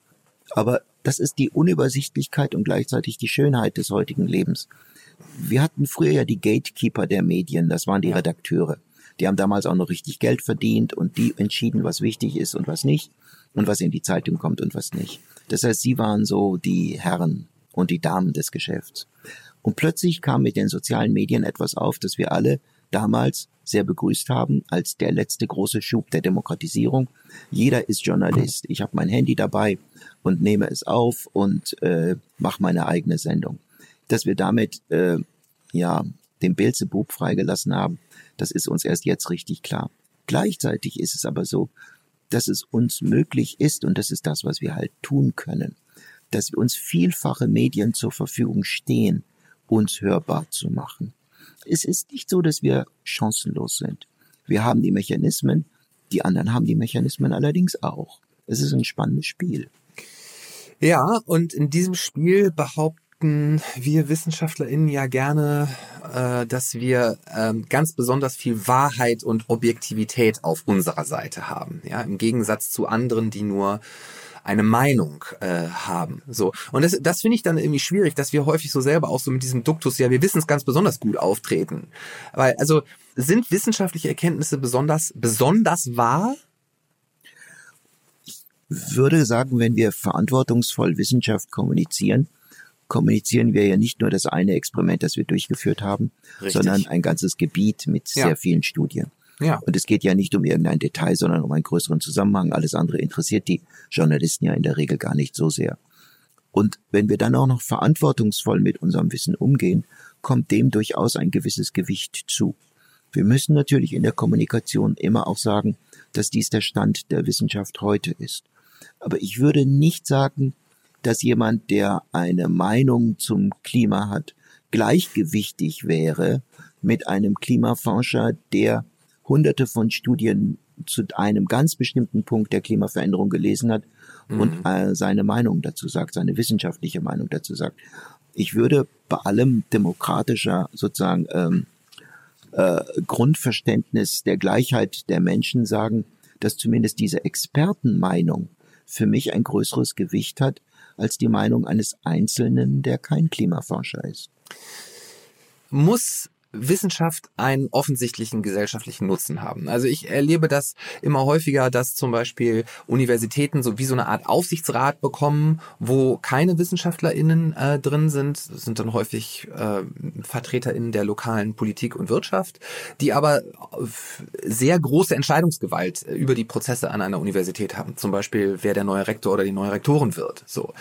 Aber das ist die Unübersichtlichkeit und gleichzeitig die Schönheit des heutigen Lebens. Wir hatten früher ja die Gatekeeper der Medien, das waren die Redakteure. Die haben damals auch noch richtig Geld verdient und die entschieden, was wichtig ist und was nicht und was in die Zeitung kommt und was nicht. Das heißt, sie waren so die Herren und die Damen des Geschäfts. Und plötzlich kam mit den sozialen Medien etwas auf, das wir alle damals sehr begrüßt haben als der letzte große Schub der Demokratisierung. Jeder ist Journalist. Ich habe mein Handy dabei und nehme es auf und äh, mache meine eigene Sendung. Dass wir damit äh, ja den Beelzebub freigelassen haben, das ist uns erst jetzt richtig klar. Gleichzeitig ist es aber so, dass es uns möglich ist, und das ist das, was wir halt tun können, dass wir uns vielfache Medien zur Verfügung stehen, uns hörbar zu machen. Es ist nicht so, dass wir chancenlos sind. Wir haben die Mechanismen, die anderen haben die Mechanismen allerdings auch. Es ist ein spannendes Spiel. Ja, und in diesem Spiel behaupten wir WissenschaftlerInnen ja gerne, äh, dass wir äh, ganz besonders viel Wahrheit und Objektivität auf unserer Seite haben. Ja, im Gegensatz zu anderen, die nur eine Meinung äh, haben. So und das, das finde ich dann irgendwie schwierig, dass wir häufig so selber auch so mit diesem Duktus, ja, wir wissen es ganz besonders gut auftreten, weil also sind wissenschaftliche Erkenntnisse besonders besonders wahr? Ich würde sagen, wenn wir verantwortungsvoll Wissenschaft kommunizieren, kommunizieren wir ja nicht nur das eine Experiment, das wir durchgeführt haben, Richtig. sondern ein ganzes Gebiet mit ja. sehr vielen Studien. Ja. Und es geht ja nicht um irgendein Detail, sondern um einen größeren Zusammenhang. Alles andere interessiert die Journalisten ja in der Regel gar nicht so sehr. Und wenn wir dann auch noch verantwortungsvoll mit unserem Wissen umgehen, kommt dem durchaus ein gewisses Gewicht zu. Wir müssen natürlich in der Kommunikation immer auch sagen, dass dies der Stand der Wissenschaft heute ist. Aber ich würde nicht sagen, dass jemand, der eine Meinung zum Klima hat, gleichgewichtig wäre mit einem Klimaforscher, der hunderte von Studien zu einem ganz bestimmten Punkt der Klimaveränderung gelesen hat mhm. und äh, seine Meinung dazu sagt, seine wissenschaftliche Meinung dazu sagt. Ich würde bei allem demokratischer sozusagen ähm, äh, Grundverständnis der Gleichheit der Menschen sagen, dass zumindest diese Expertenmeinung für mich ein größeres Gewicht hat als die Meinung eines Einzelnen, der kein Klimaforscher ist. Muss Wissenschaft einen offensichtlichen gesellschaftlichen Nutzen haben. Also ich erlebe das immer häufiger, dass zum Beispiel Universitäten so wie so eine Art Aufsichtsrat bekommen, wo keine WissenschaftlerInnen äh, drin sind. Das sind dann häufig äh, VertreterInnen der lokalen Politik und Wirtschaft, die aber sehr große Entscheidungsgewalt über die Prozesse an einer Universität haben. Zum Beispiel, wer der neue Rektor oder die neue Rektorin wird. So.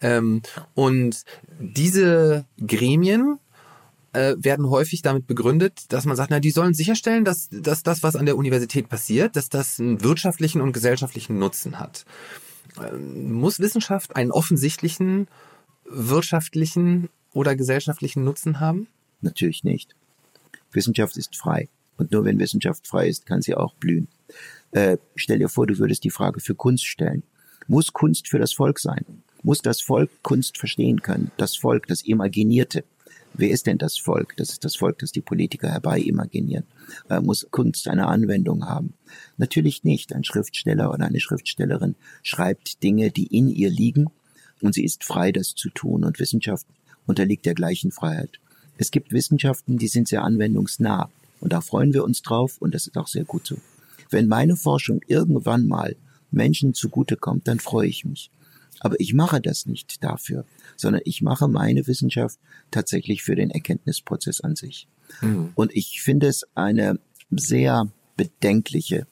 Ähm, und diese Gremien äh, werden häufig damit begründet, dass man sagt, na, die sollen sicherstellen, dass, dass das, was an der Universität passiert, dass das einen wirtschaftlichen und gesellschaftlichen Nutzen hat. Ähm, muss Wissenschaft einen offensichtlichen wirtschaftlichen oder gesellschaftlichen Nutzen haben? Natürlich nicht. Wissenschaft ist frei. Und nur wenn Wissenschaft frei ist, kann sie auch blühen. Äh, stell dir vor, du würdest die Frage für Kunst stellen. Muss Kunst für das Volk sein? Muss das Volk Kunst verstehen können? Das Volk, das Imaginierte. Wer ist denn das Volk? Das ist das Volk, das die Politiker herbei imaginieren. Äh, muss Kunst eine Anwendung haben? Natürlich nicht. Ein Schriftsteller oder eine Schriftstellerin schreibt Dinge, die in ihr liegen und sie ist frei, das zu tun. Und Wissenschaft unterliegt der gleichen Freiheit. Es gibt Wissenschaften, die sind sehr anwendungsnah. Und da freuen wir uns drauf und das ist auch sehr gut so. Wenn meine Forschung irgendwann mal Menschen zugutekommt, dann freue ich mich. Aber ich mache das nicht dafür, sondern ich mache meine Wissenschaft tatsächlich für den Erkenntnisprozess an sich. Mhm. Und ich finde es eine sehr bedenkliche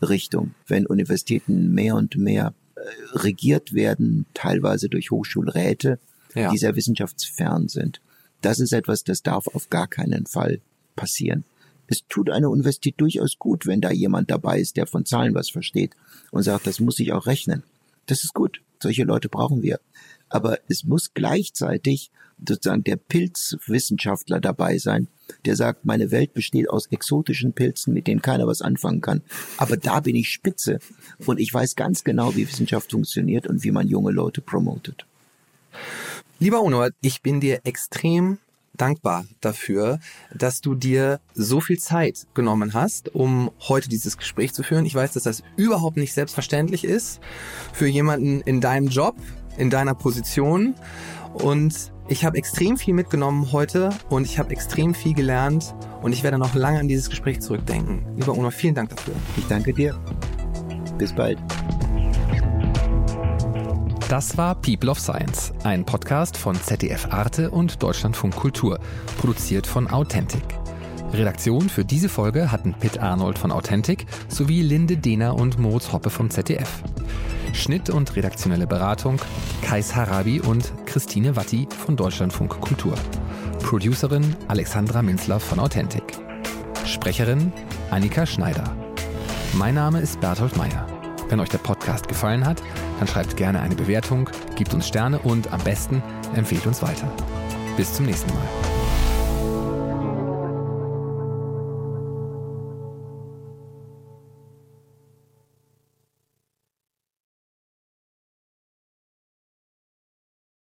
Richtung, wenn Universitäten mehr und mehr äh, regiert werden, teilweise durch Hochschulräte, ja. die sehr wissenschaftsfern sind. Das ist etwas, das darf auf gar keinen Fall passieren. Es tut einer Universität durchaus gut, wenn da jemand dabei ist, der von Zahlen was versteht und sagt, das muss ich auch rechnen. Das ist gut. Solche Leute brauchen wir. Aber es muss gleichzeitig sozusagen der Pilzwissenschaftler dabei sein, der sagt, meine Welt besteht aus exotischen Pilzen, mit denen keiner was anfangen kann. Aber da bin ich spitze und ich weiß ganz genau, wie Wissenschaft funktioniert und wie man junge Leute promotet. Lieber Onor, ich bin dir extrem dankbar dafür, dass du dir so viel Zeit genommen hast, um heute dieses Gespräch zu führen. Ich weiß, dass das überhaupt nicht selbstverständlich ist für jemanden in deinem Job, in deiner Position. Und ich habe extrem viel mitgenommen heute und ich habe extrem viel gelernt und ich werde noch lange an dieses Gespräch zurückdenken. Lieber Uno, vielen Dank dafür. Ich danke dir. Bis bald. Das war People of Science, ein Podcast von ZDF Arte und Deutschlandfunk Kultur, produziert von Authentic. Redaktion für diese Folge hatten Pitt Arnold von Authentic sowie Linde Dehner und Moritz Hoppe vom ZDF. Schnitt und redaktionelle Beratung Kais Harabi und Christine Watti von Deutschlandfunk Kultur. Producerin Alexandra Minzler von Authentic. Sprecherin Annika Schneider. Mein Name ist Berthold Meyer. Wenn euch der Podcast gefallen hat, dann schreibt gerne eine Bewertung, gebt uns Sterne und am besten empfehlt uns weiter. Bis zum nächsten Mal.